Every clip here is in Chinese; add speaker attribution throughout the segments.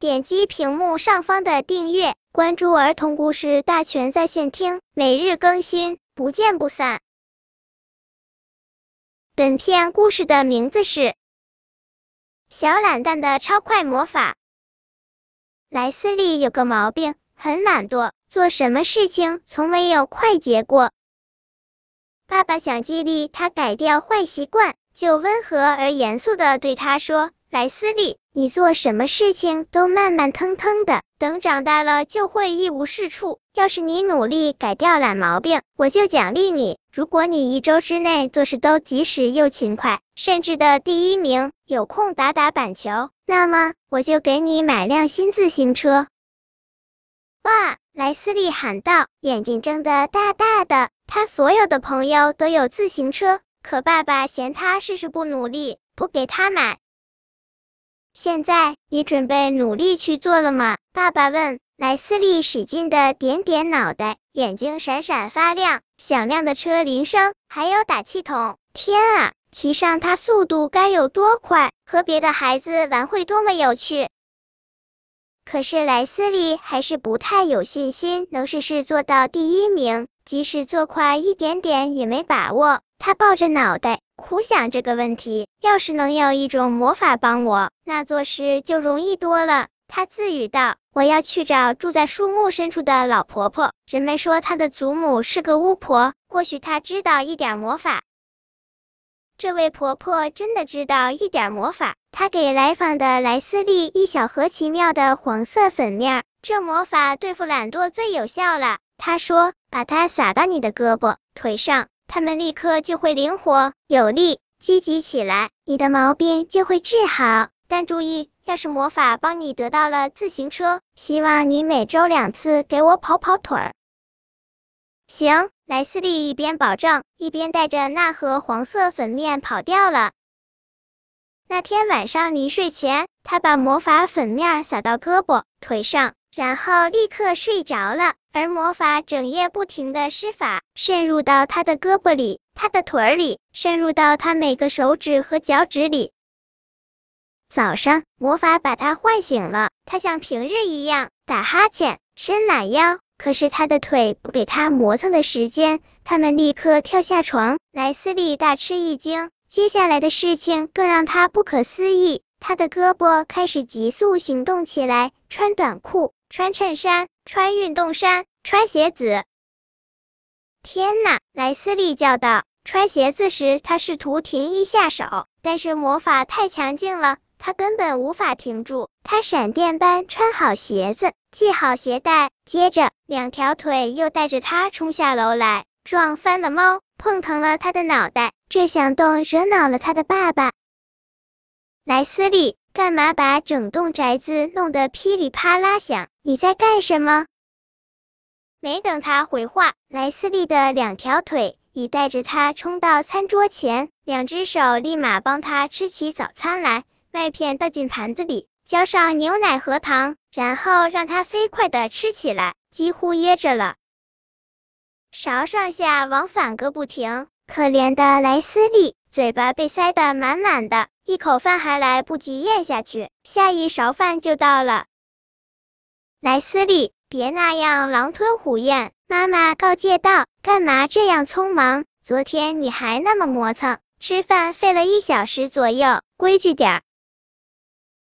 Speaker 1: 点击屏幕上方的订阅，关注儿童故事大全在线听，每日更新，不见不散。本片故事的名字是《小懒蛋的超快魔法》。莱斯利有个毛病，很懒惰，做什么事情从没有快捷过。爸爸想激励他改掉坏习惯，就温和而严肃的对他说：“莱斯利，你做什么事情都慢慢腾腾的，等长大了就会一无是处。要是你努力改掉懒毛病，我就奖励你。如果你一周之内做事都及时又勤快，甚至的第一名，有空打打板球，那么我就给你买辆新自行车。”哇！莱斯利喊道，眼睛睁得大大的。他所有的朋友都有自行车，可爸爸嫌他事事不努力，不给他买。现在你准备努力去做了吗？爸爸问。莱斯利使劲的点点脑袋，眼睛闪闪发亮。响亮的车铃声，还有打气筒。天啊，骑上它速度该有多快？和别的孩子玩会多么有趣！可是莱斯利还是不太有信心能试试做到第一名。即使做快一点点也没把握，他抱着脑袋苦想这个问题。要是能有一种魔法帮我，那做事就容易多了。他自语道：“我要去找住在树木深处的老婆婆。人们说她的祖母是个巫婆，或许她知道一点魔法。”这位婆婆真的知道一点魔法。她给来访的莱斯利一小盒奇妙的黄色粉面，这魔法对付懒惰最有效了。她说：“把它撒到你的胳膊、腿上，他们立刻就会灵活、有力、积极起来，你的毛病就会治好。但注意，要是魔法帮你得到了自行车，希望你每周两次给我跑跑腿儿。”行，莱斯利一边保证，一边带着那盒黄色粉面跑掉了。那天晚上临睡前，他把魔法粉面撒到胳膊、腿上。然后立刻睡着了，而魔法整夜不停的施法，渗入到他的胳膊里、他的腿里，渗入到他每个手指和脚趾里。早上，魔法把他唤醒了，他像平日一样打哈欠、伸懒腰，可是他的腿不给他磨蹭的时间，他们立刻跳下床。莱斯利大吃一惊，接下来的事情更让他不可思议，他的胳膊开始急速行动起来，穿短裤。穿衬衫，穿运动衫，穿鞋子。天呐！莱斯利叫道。穿鞋子时，他试图停一下手，但是魔法太强劲了，他根本无法停住。他闪电般穿好鞋子，系好鞋带，接着两条腿又带着他冲下楼来，撞翻了猫，碰疼了他的脑袋。这响动惹恼了他的爸爸。莱斯利。干嘛把整栋宅子弄得噼里啪啦响？你在干什么？没等他回话，莱斯利的两条腿已带着他冲到餐桌前，两只手立马帮他吃起早餐来。麦片倒进盘子里，浇上牛奶和糖，然后让他飞快的吃起来，几乎噎着了。勺上下往返个不停，可怜的莱斯利，嘴巴被塞得满满的。一口饭还来不及咽下去，下一勺饭就到了。莱斯利，别那样狼吞虎咽，妈妈告诫道。干嘛这样匆忙？昨天你还那么磨蹭，吃饭费了一小时左右，规矩点儿。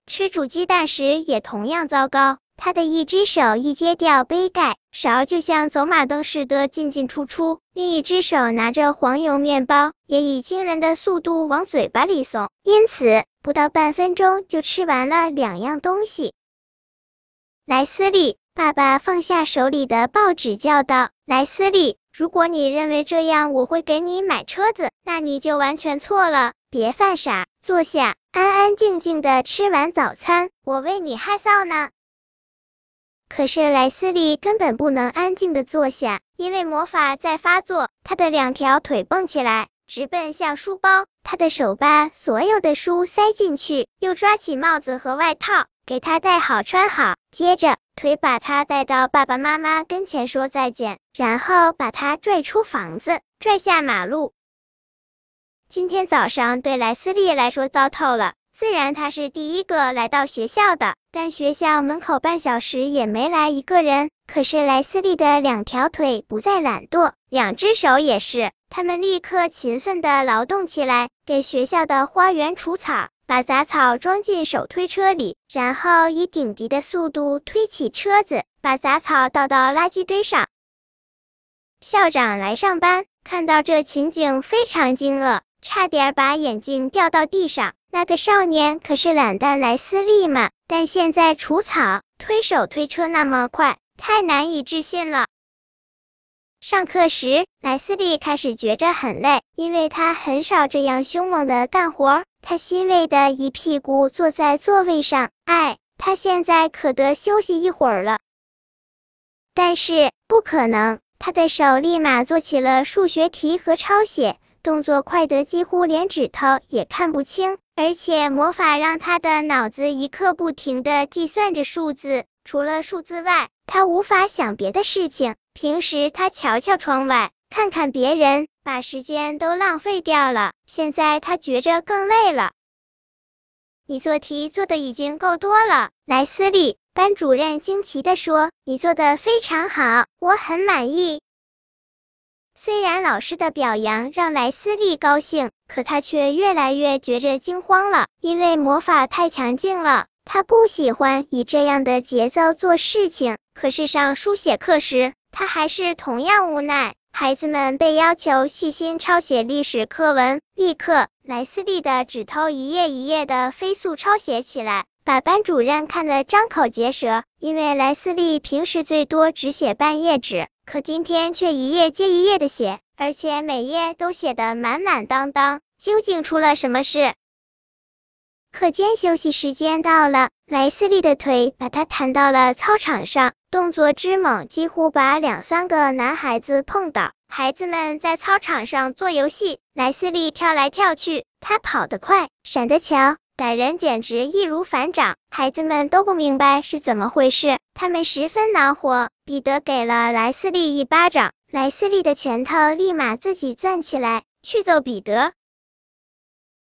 Speaker 1: 吃煮鸡蛋时也同样糟糕。他的一只手一揭掉杯盖，勺就像走马灯似的进进出出；另一只手拿着黄油面包，也以惊人的速度往嘴巴里送，因此不到半分钟就吃完了两样东西。莱斯利，爸爸放下手里的报纸，叫道：“莱斯利，如果你认为这样我会给你买车子，那你就完全错了。别犯傻，坐下，安安静静的吃完早餐，我为你害臊呢。”可是莱斯利根本不能安静的坐下，因为魔法在发作。他的两条腿蹦起来，直奔向书包。他的手把所有的书塞进去，又抓起帽子和外套，给他戴好穿好。接着腿把他带到爸爸妈妈跟前说再见，然后把他拽出房子，拽下马路。今天早上对莱斯利来说糟透了。虽然他是第一个来到学校的，但学校门口半小时也没来一个人。可是莱斯利的两条腿不再懒惰，两只手也是，他们立刻勤奋的劳动起来，给学校的花园除草，把杂草装进手推车里，然后以顶级的速度推起车子，把杂草倒到垃圾堆上。校长来上班，看到这情景非常惊愕，差点把眼镜掉到地上。那个少年可是懒蛋莱斯利嘛？但现在除草、推手推车那么快，太难以置信了。上课时，莱斯利开始觉着很累，因为他很少这样凶猛的干活。他欣慰的一屁股坐在座位上，哎，他现在可得休息一会儿了。但是不可能，他的手立马做起了数学题和抄写，动作快得几乎连指头也看不清。而且魔法让他的脑子一刻不停的计算着数字，除了数字外，他无法想别的事情。平时他瞧瞧窗外，看看别人，把时间都浪费掉了。现在他觉着更累了。你做题做的已经够多了，莱斯利班主任惊奇地说：“你做的非常好，我很满意。”虽然老师的表扬让莱斯利高兴，可他却越来越觉着惊慌了，因为魔法太强劲了。他不喜欢以这样的节奏做事情。可是上书写课时，他还是同样无奈。孩子们被要求细心抄写历史课文，立刻，莱斯利的指头一页一页的飞速抄写起来，把班主任看得张口结舌。因为莱斯利平时最多只写半页纸。可今天却一页接一页的写，而且每页都写得满满当当。究竟出了什么事？课间休息时间到了，莱斯利的腿把他弹到了操场上，动作之猛，几乎把两三个男孩子碰倒。孩子们在操场上做游戏，莱斯利跳来跳去，他跑得快，闪得巧。歹人简直易如反掌，孩子们都不明白是怎么回事，他们十分恼火。彼得给了莱斯利一巴掌，莱斯利的拳头立马自己攥起来去揍彼得。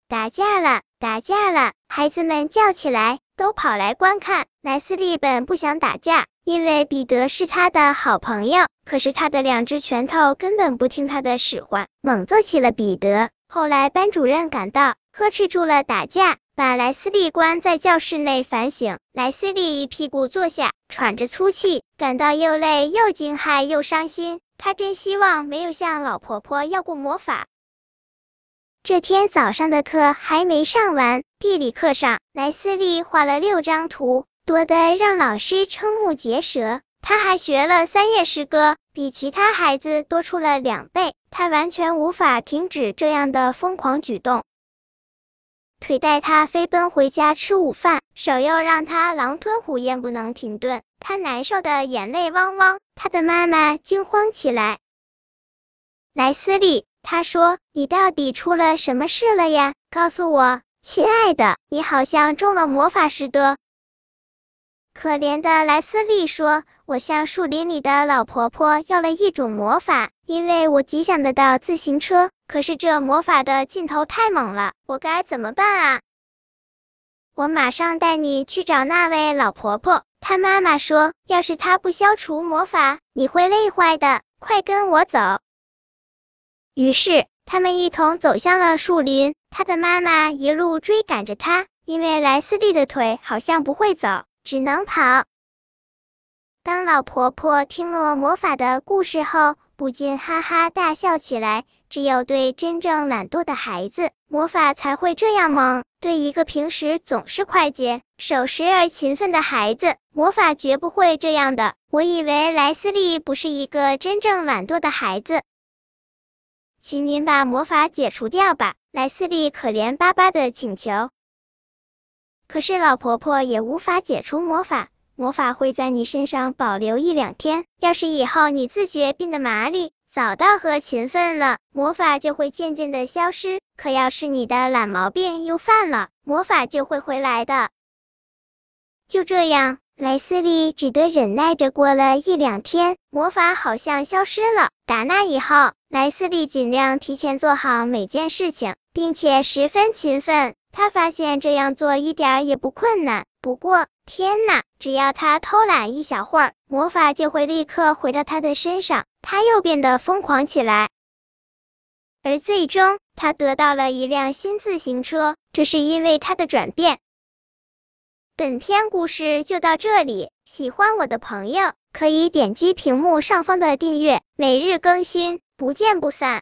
Speaker 1: 打架了，打架了！孩子们叫起来，都跑来观看。莱斯利本不想打架，因为彼得是他的好朋友，可是他的两只拳头根本不听他的使唤，猛揍起了彼得。后来班主任赶到，呵斥住了打架。把莱斯利关在教室内反省。莱斯利一屁股坐下，喘着粗气，感到又累又惊骇又伤心。他真希望没有向老婆婆要过魔法。这天早上的课还没上完，地理课上，莱斯利画了六张图，多得让老师瞠目结舌。他还学了三页诗歌，比其他孩子多出了两倍。他完全无法停止这样的疯狂举动。腿带他飞奔回家吃午饭，手又让他狼吞虎咽不能停顿，他难受的眼泪汪汪。他的妈妈惊慌起来。莱斯利，他说，你到底出了什么事了呀？告诉我，亲爱的，你好像中了魔法似的。可怜的莱斯利说：“我向树林里的老婆婆要了一种魔法，因为我极想得到自行车。可是这魔法的劲头太猛了，我该怎么办啊？”我马上带你去找那位老婆婆。她妈妈说：“要是她不消除魔法，你会累坏的。快跟我走。”于是他们一同走向了树林。他的妈妈一路追赶着他，因为莱斯利的腿好像不会走。只能跑。当老婆婆听了魔法的故事后，不禁哈哈大笑起来。只有对真正懒惰的孩子，魔法才会这样猛；对一个平时总是快捷、守时而勤奋的孩子，魔法绝不会这样的。我以为莱斯利不是一个真正懒惰的孩子，请您把魔法解除掉吧。莱斯利可怜巴巴的请求。可是老婆婆也无法解除魔法，魔法会在你身上保留一两天。要是以后你自觉变得麻利、早到和勤奋了，魔法就会渐渐的消失。可要是你的懒毛病又犯了，魔法就会回来的。就这样，莱斯利只得忍耐着过了一两天，魔法好像消失了。打那以后，莱斯利尽量提前做好每件事情，并且十分勤奋。他发现这样做一点也不困难。不过，天呐，只要他偷懒一小会儿，魔法就会立刻回到他的身上，他又变得疯狂起来。而最终，他得到了一辆新自行车，这是因为他的转变。本篇故事就到这里，喜欢我的朋友可以点击屏幕上方的订阅，每日更新，不见不散。